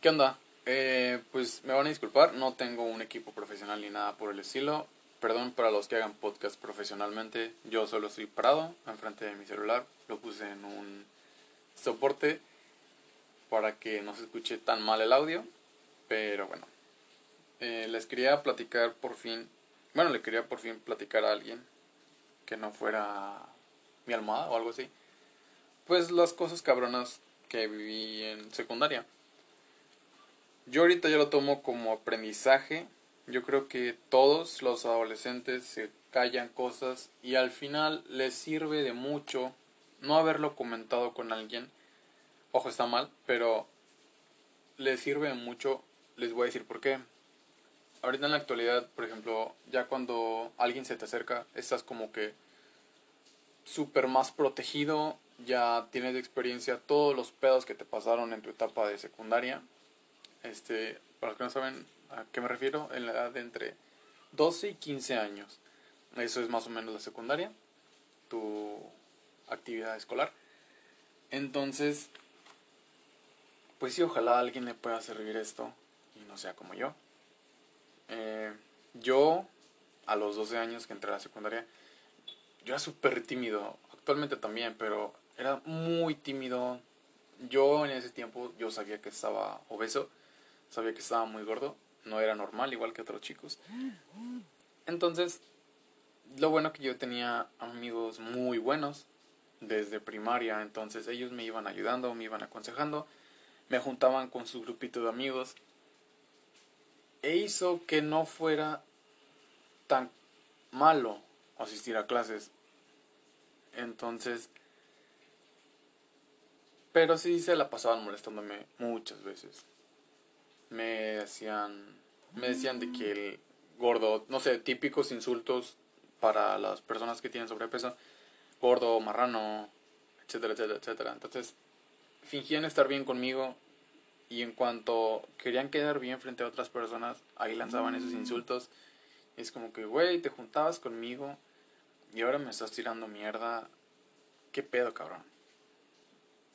¿Qué onda? Eh, pues me van a disculpar, no tengo un equipo profesional ni nada por el estilo. Perdón para los que hagan podcast profesionalmente. Yo solo estoy parado enfrente de mi celular. Lo puse en un soporte para que no se escuche tan mal el audio. Pero bueno, eh, les quería platicar por fin. Bueno, le quería por fin platicar a alguien que no fuera mi almohada o algo así. Pues las cosas cabronas que viví en secundaria. Yo ahorita ya lo tomo como aprendizaje. Yo creo que todos los adolescentes se callan cosas y al final les sirve de mucho no haberlo comentado con alguien. Ojo, está mal, pero les sirve de mucho. Les voy a decir por qué. Ahorita en la actualidad, por ejemplo, ya cuando alguien se te acerca, estás como que súper más protegido, ya tienes de experiencia todos los pedos que te pasaron en tu etapa de secundaria este, para los que no saben a qué me refiero, en la edad de entre 12 y 15 años. Eso es más o menos la secundaria, tu actividad escolar. Entonces, pues sí, ojalá alguien le pueda servir esto y no sea como yo. Eh, yo, a los 12 años que entré a la secundaria, yo era súper tímido, actualmente también, pero era muy tímido. Yo en ese tiempo, yo sabía que estaba obeso sabía que estaba muy gordo, no era normal, igual que otros chicos. Entonces, lo bueno que yo tenía amigos muy buenos desde primaria, entonces ellos me iban ayudando, me iban aconsejando, me juntaban con su grupito de amigos e hizo que no fuera tan malo asistir a clases. Entonces, pero sí se la pasaban molestándome muchas veces decían, me decían de que el gordo, no sé, típicos insultos para las personas que tienen sobrepeso, gordo, marrano, etcétera, etcétera, etcétera. Entonces, fingían estar bien conmigo y en cuanto querían quedar bien frente a otras personas, ahí lanzaban esos insultos. Y es como que, güey, te juntabas conmigo y ahora me estás tirando mierda. ¿Qué pedo, cabrón?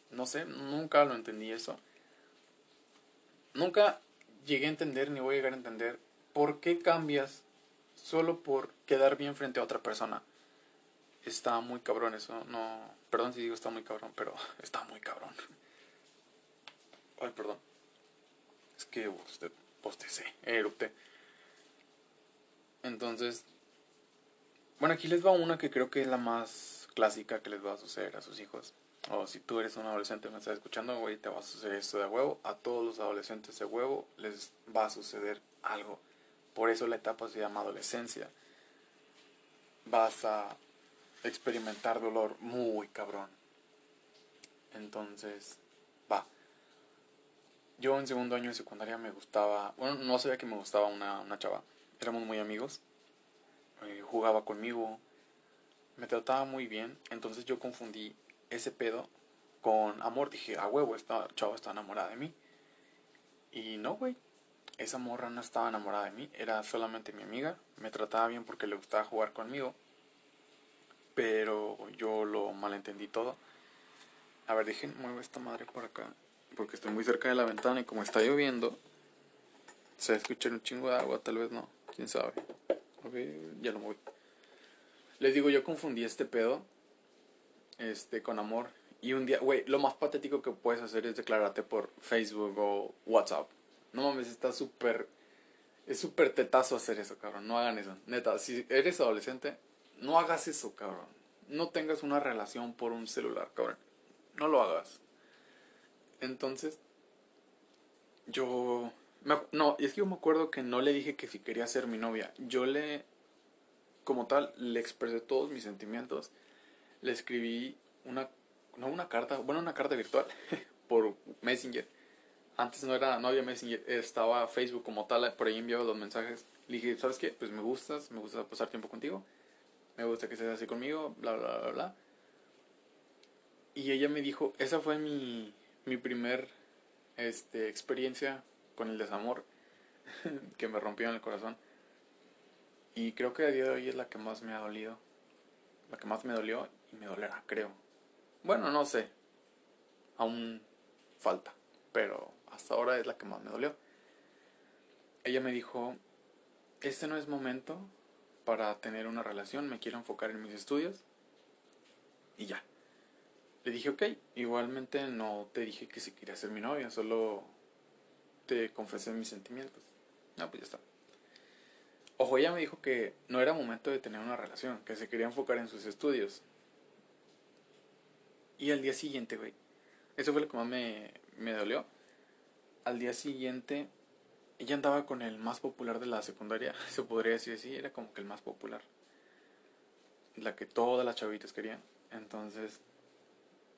No sé, nunca lo entendí eso nunca llegué a entender ni voy a llegar a entender por qué cambias solo por quedar bien frente a otra persona. Está muy cabrón eso, no, perdón si digo está muy cabrón, pero está muy cabrón. Ay, perdón. Es que usted postecé, erupté. Entonces, bueno, aquí les va una que creo que es la más clásica que les va a suceder a sus hijos o si tú eres un adolescente y me estás escuchando, güey, te va a suceder esto de huevo. A todos los adolescentes de huevo les va a suceder algo. Por eso la etapa se llama adolescencia. Vas a experimentar dolor muy cabrón. Entonces, va. Yo en segundo año de secundaria me gustaba, bueno, no sabía que me gustaba una, una chava. Éramos muy amigos. Eh, jugaba conmigo. Me trataba muy bien. Entonces yo confundí ese pedo con amor. Dije, a huevo, esta chava está enamorada de mí. Y no, güey. Esa morra no estaba enamorada de mí. Era solamente mi amiga. Me trataba bien porque le gustaba jugar conmigo. Pero yo lo malentendí todo. A ver, dije, muevo esta madre por acá. Porque estoy muy cerca de la ventana y como está lloviendo, se escucha un chingo de agua, tal vez no. Quién sabe. ya lo moví. Les digo, yo confundí este pedo este, con amor. Y un día, güey, lo más patético que puedes hacer es declararte por Facebook o WhatsApp. No mames, está súper. Es súper tetazo hacer eso, cabrón. No hagan eso. Neta, si eres adolescente, no hagas eso, cabrón. No tengas una relación por un celular, cabrón. No lo hagas. Entonces, yo. no, es que yo me acuerdo que no le dije que si quería ser mi novia. Yo le. Como tal, le expresé todos mis sentimientos le escribí una, no una carta, bueno, una carta virtual por Messenger. Antes no era, no había Messenger, estaba Facebook como tal, por ahí enviaba los mensajes. Le dije, ¿sabes qué? Pues me gustas, me gusta pasar tiempo contigo, me gusta que seas así conmigo, bla, bla, bla, bla. Y ella me dijo, esa fue mi, mi primer este, experiencia con el desamor que me rompió en el corazón. Y creo que a día de hoy es la que más me ha dolido. La que más me dolió me dolerá, creo. Bueno, no sé. Aún falta, pero hasta ahora es la que más me dolió. Ella me dijo, este no es momento para tener una relación, me quiero enfocar en mis estudios y ya. Le dije, ok, igualmente no te dije que si quería ser mi novia, solo te confesé mis sentimientos. No, pues ya está. Ojo, ella me dijo que no era momento de tener una relación, que se quería enfocar en sus estudios. Y al día siguiente, güey, eso fue lo que más me, me dolió. Al día siguiente, ella andaba con el más popular de la secundaria, se podría decir así, era como que el más popular. La que todas las chavitas querían. Entonces,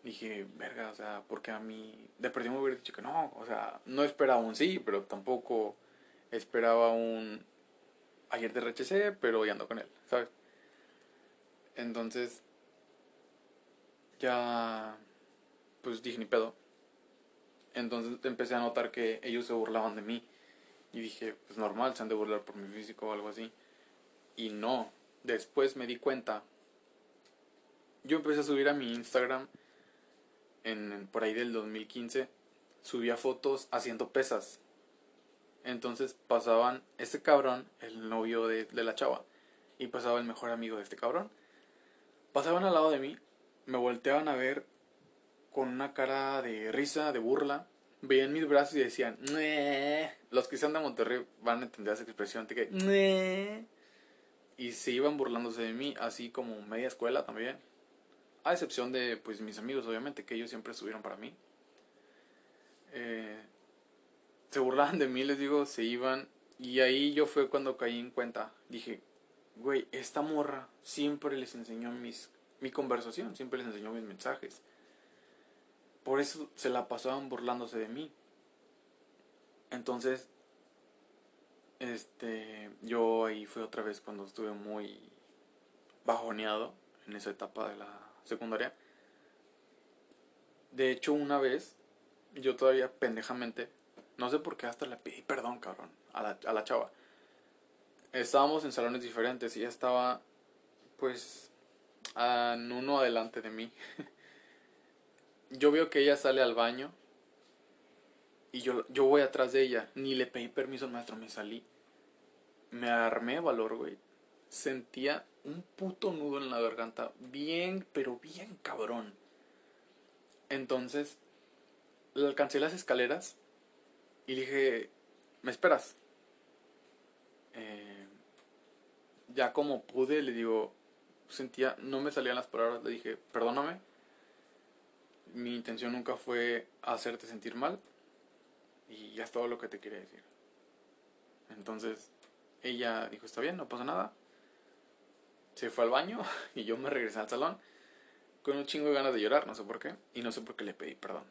dije, verga, o sea, porque a mí, de perdí me hubiera dicho que no, o sea, no esperaba un sí, pero tampoco esperaba un, ayer te rechacé, pero ya ando con él, ¿sabes? Entonces, ya, pues dije, ni pedo. Entonces empecé a notar que ellos se burlaban de mí. Y dije, pues normal, se han de burlar por mi físico o algo así. Y no, después me di cuenta. Yo empecé a subir a mi Instagram en, por ahí del 2015, subía fotos haciendo pesas. Entonces pasaban este cabrón, el novio de, de la chava, y pasaba el mejor amigo de este cabrón. Pasaban al lado de mí, me volteaban a ver con una cara de risa, de burla. Veían mis brazos y decían, los que sean de Monterrey van a entender esa expresión que, y se iban burlándose de mí, así como media escuela también. A excepción de pues mis amigos, obviamente, que ellos siempre estuvieron para mí. Eh, se burlaban de mí, les digo, se iban. Y ahí yo fue cuando caí en cuenta. Dije, güey, esta morra siempre les enseñó mis, mi conversación, siempre les enseñó mis mensajes. Por eso se la pasaban burlándose de mí. Entonces, este, yo ahí fue otra vez cuando estuve muy bajoneado en esa etapa de la secundaria. De hecho, una vez, yo todavía pendejamente, no sé por qué hasta le pedí perdón, cabrón, a la, a la chava. Estábamos en salones diferentes y ella estaba, pues, en uno adelante de mí. yo veo que ella sale al baño y yo, yo voy atrás de ella. Ni le pedí permiso al maestro, me salí. Me armé valor, güey. Sentía un puto nudo en la garganta, bien, pero bien cabrón. Entonces, le alcancé las escaleras y dije, ¿me esperas? Eh, ya como pude, le digo, sentía, no me salían las palabras, le dije, perdóname. Mi intención nunca fue hacerte sentir mal y ya es todo lo que te quería decir. Entonces, ella dijo, está bien, no pasa nada se fue al baño y yo me regresé al salón con un chingo de ganas de llorar, no sé por qué, y no sé por qué le pedí perdón.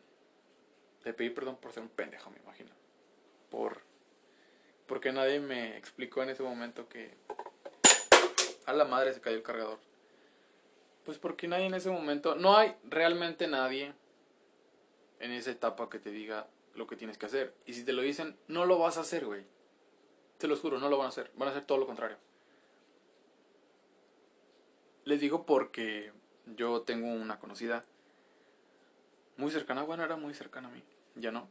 Le pedí perdón por ser un pendejo, me imagino. Por porque nadie me explicó en ese momento que a la madre se cayó el cargador. Pues porque nadie en ese momento, no hay realmente nadie en esa etapa que te diga lo que tienes que hacer. Y si te lo dicen, no lo vas a hacer, güey. Te lo juro, no lo van a hacer. Van a hacer todo lo contrario. Les digo porque yo tengo una conocida muy cercana, bueno, era muy cercana a mí, ya no,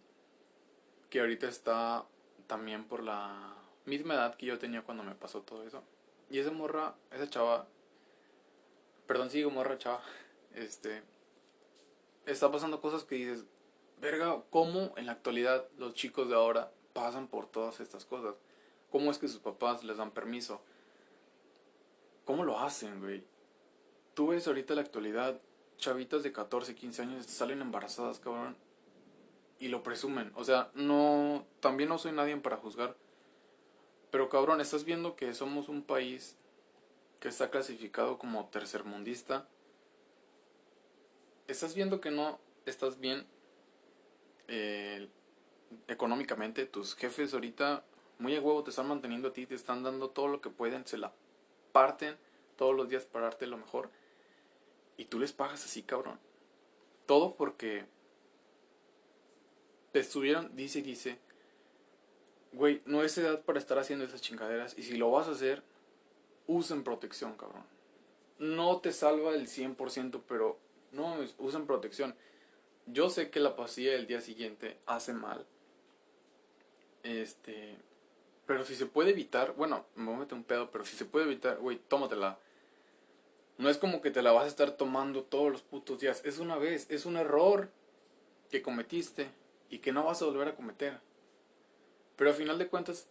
que ahorita está también por la misma edad que yo tenía cuando me pasó todo eso. Y esa morra, esa chava, perdón, sigo morra, chava, este, está pasando cosas que dices, verga, ¿cómo en la actualidad los chicos de ahora pasan por todas estas cosas? ¿Cómo es que sus papás les dan permiso? ¿Cómo lo hacen, güey? Tú ves ahorita la actualidad, chavitas de 14, 15 años salen embarazadas, cabrón, y lo presumen. O sea, no, también no soy nadie para juzgar. Pero cabrón, estás viendo que somos un país que está clasificado como tercermundista. Estás viendo que no estás bien eh, económicamente. Tus jefes ahorita muy a huevo te están manteniendo a ti, te están dando todo lo que pueden, se la parten todos los días para darte lo mejor. Y tú les pagas así, cabrón. Todo porque te estuvieron, dice y dice, güey, no es edad para estar haciendo esas chingaderas. Y si lo vas a hacer, usen protección, cabrón. No te salva el 100%, pero no, usen protección. Yo sé que la pastilla del día siguiente hace mal, Este, pero si se puede evitar, bueno, me voy a meter un pedo, pero si se puede evitar, güey, tómatela. No es como que te la vas a estar tomando todos los putos días. Es una vez, es un error que cometiste y que no vas a volver a cometer. Pero al final de cuentas,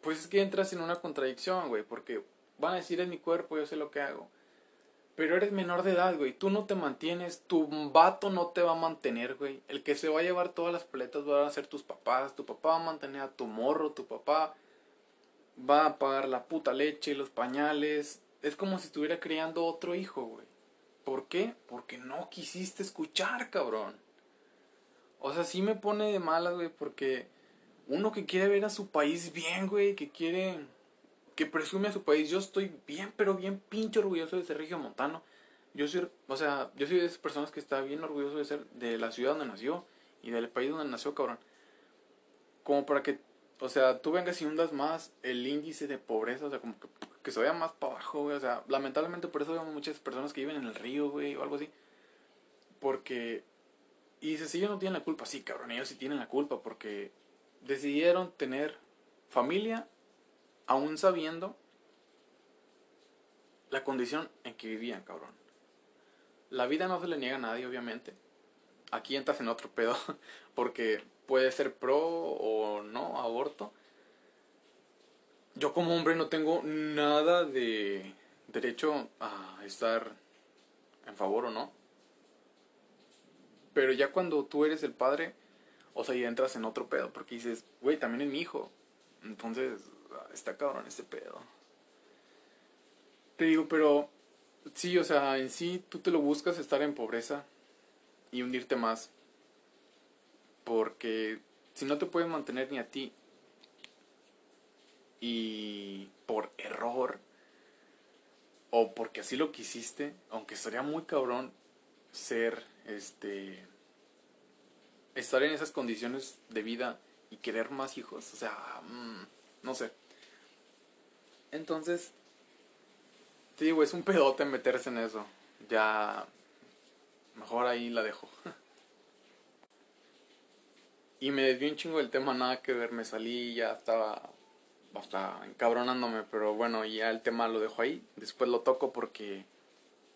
pues es que entras en una contradicción, güey, porque van a decir es mi cuerpo, yo sé lo que hago. Pero eres menor de edad, güey. Tú no te mantienes. Tu vato no te va a mantener, güey. El que se va a llevar todas las paletas van a ser tus papás. Tu papá va a mantener a tu morro. Tu papá va a pagar la puta leche, los pañales. Es como si estuviera criando otro hijo, güey. ¿Por qué? Porque no quisiste escuchar, cabrón. O sea, sí me pone de malas, güey, porque uno que quiere ver a su país bien, güey, que quiere que presume a su país. Yo estoy bien, pero bien pinche orgulloso de ser Montano. Yo soy, o sea, yo soy de esas personas que está bien orgulloso de ser de la ciudad donde nació y del país donde nació, cabrón. Como para que, o sea, tú vengas y hundas más el índice de pobreza, o sea, como que, que se vaya más para abajo, güey. O sea, lamentablemente por eso vemos muchas personas que viven en el río, güey, o algo así. Porque, y dices, si ellos no tienen la culpa, sí, cabrón, ellos sí tienen la culpa porque decidieron tener familia aún sabiendo la condición en que vivían, cabrón. La vida no se le niega a nadie, obviamente. Aquí entras en otro pedo, porque puede ser pro o no aborto. Yo como hombre no tengo nada de derecho a estar en favor o no. Pero ya cuando tú eres el padre, o sea, ya entras en otro pedo, porque dices, güey, también es mi hijo. Entonces, está cabrón este pedo. Te digo, pero sí, o sea, en sí tú te lo buscas estar en pobreza y hundirte más. Porque si no te puedes mantener ni a ti y por error o porque así lo quisiste, aunque sería muy cabrón ser este estar en esas condiciones de vida y querer más hijos, o sea, mm, no sé. Entonces, te digo, es un pedote meterse en eso. Ya, mejor ahí la dejo. y me desvió un chingo del tema, nada que ver, me salí, ya estaba hasta encabronándome, pero bueno, ya el tema lo dejo ahí. Después lo toco porque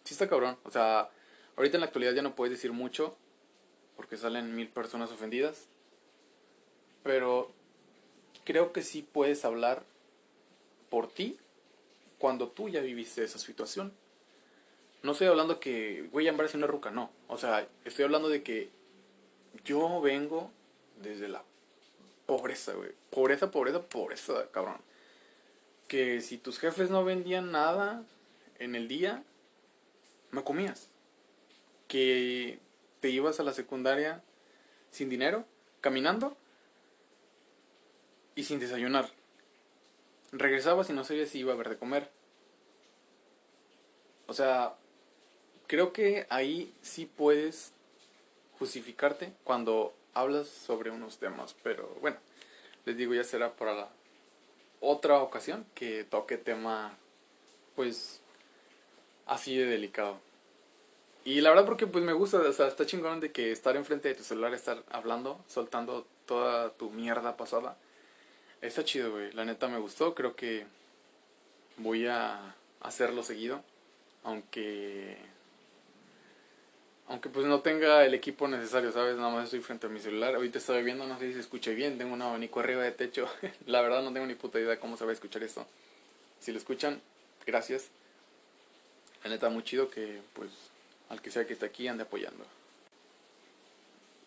sí está cabrón. O sea, ahorita en la actualidad ya no puedes decir mucho porque salen mil personas ofendidas. Pero creo que sí puedes hablar por ti cuando tú ya viviste esa situación. No estoy hablando que, güey, ya una ruca, no. O sea, estoy hablando de que yo vengo desde la pobreza, güey. Pobreza, pobreza, pobreza, cabrón. Que si tus jefes no vendían nada en el día, me comías. Que te ibas a la secundaria sin dinero, caminando y sin desayunar regresabas y no sabías si iba a haber de comer. O sea, creo que ahí sí puedes justificarte cuando hablas sobre unos temas, pero bueno, les digo, ya será para la otra ocasión que toque tema pues así de delicado. Y la verdad porque pues me gusta, o sea, está chingón de que estar enfrente de tu celular, estar hablando, soltando toda tu mierda pasada Está chido, güey. La neta me gustó. Creo que voy a hacerlo seguido. Aunque. Aunque pues no tenga el equipo necesario, ¿sabes? Nada más estoy frente a mi celular. Ahorita estoy viendo, no sé si se escucha bien. Tengo un abanico arriba de techo. La verdad no tengo ni puta idea de cómo se va a escuchar esto. Si lo escuchan, gracias. La neta muy chido que pues al que sea que esté aquí ande apoyando.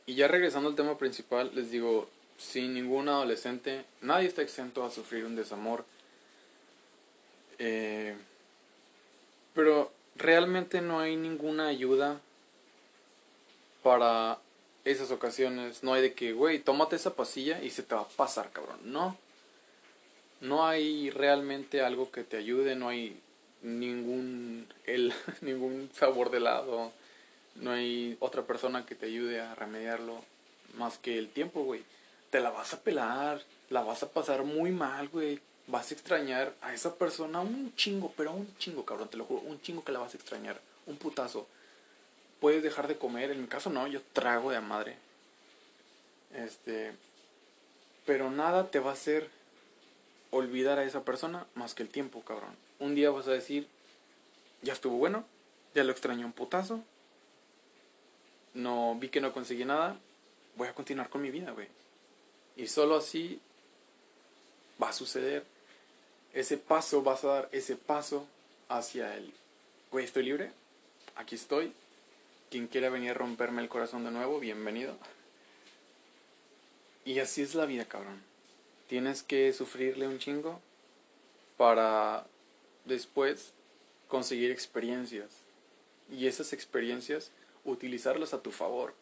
Y ya regresando al tema principal, les digo, sin ningún adolescente, nadie está exento a sufrir un desamor. Eh, pero realmente no hay ninguna ayuda para esas ocasiones. No hay de que, güey, tómate esa pasilla y se te va a pasar, cabrón. No. No hay realmente algo que te ayude, no hay ningún, el, ningún sabor de helado, no hay otra persona que te ayude a remediarlo más que el tiempo, güey te la vas a pelar, la vas a pasar muy mal, güey. Vas a extrañar a esa persona un chingo, pero un chingo, cabrón, te lo juro, un chingo que la vas a extrañar, un putazo. Puedes dejar de comer, en mi caso no, yo trago de madre. Este. Pero nada te va a hacer olvidar a esa persona más que el tiempo, cabrón. Un día vas a decir, ya estuvo bueno, ya lo extrañé un putazo, no vi que no conseguí nada, voy a continuar con mi vida, güey. Y solo así va a suceder. Ese paso, vas a dar ese paso hacia el, güey, estoy libre, aquí estoy. Quien quiera venir a romperme el corazón de nuevo, bienvenido. Y así es la vida, cabrón. Tienes que sufrirle un chingo para después conseguir experiencias. Y esas experiencias utilizarlas a tu favor.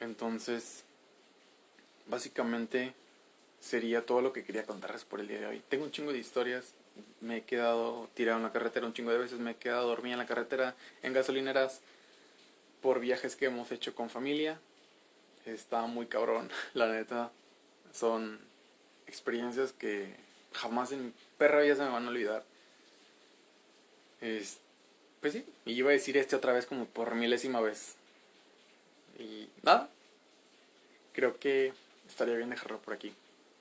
Entonces, básicamente sería todo lo que quería contarles por el día de hoy. Tengo un chingo de historias. Me he quedado tirado en la carretera un chingo de veces. Me he quedado dormida en la carretera, en gasolineras, por viajes que hemos hecho con familia. Está muy cabrón, la neta. Son experiencias que jamás en mi perra vida se me van a olvidar. pues sí, y iba a decir este otra vez como por milésima vez. Y nada, creo que estaría bien dejarlo por aquí.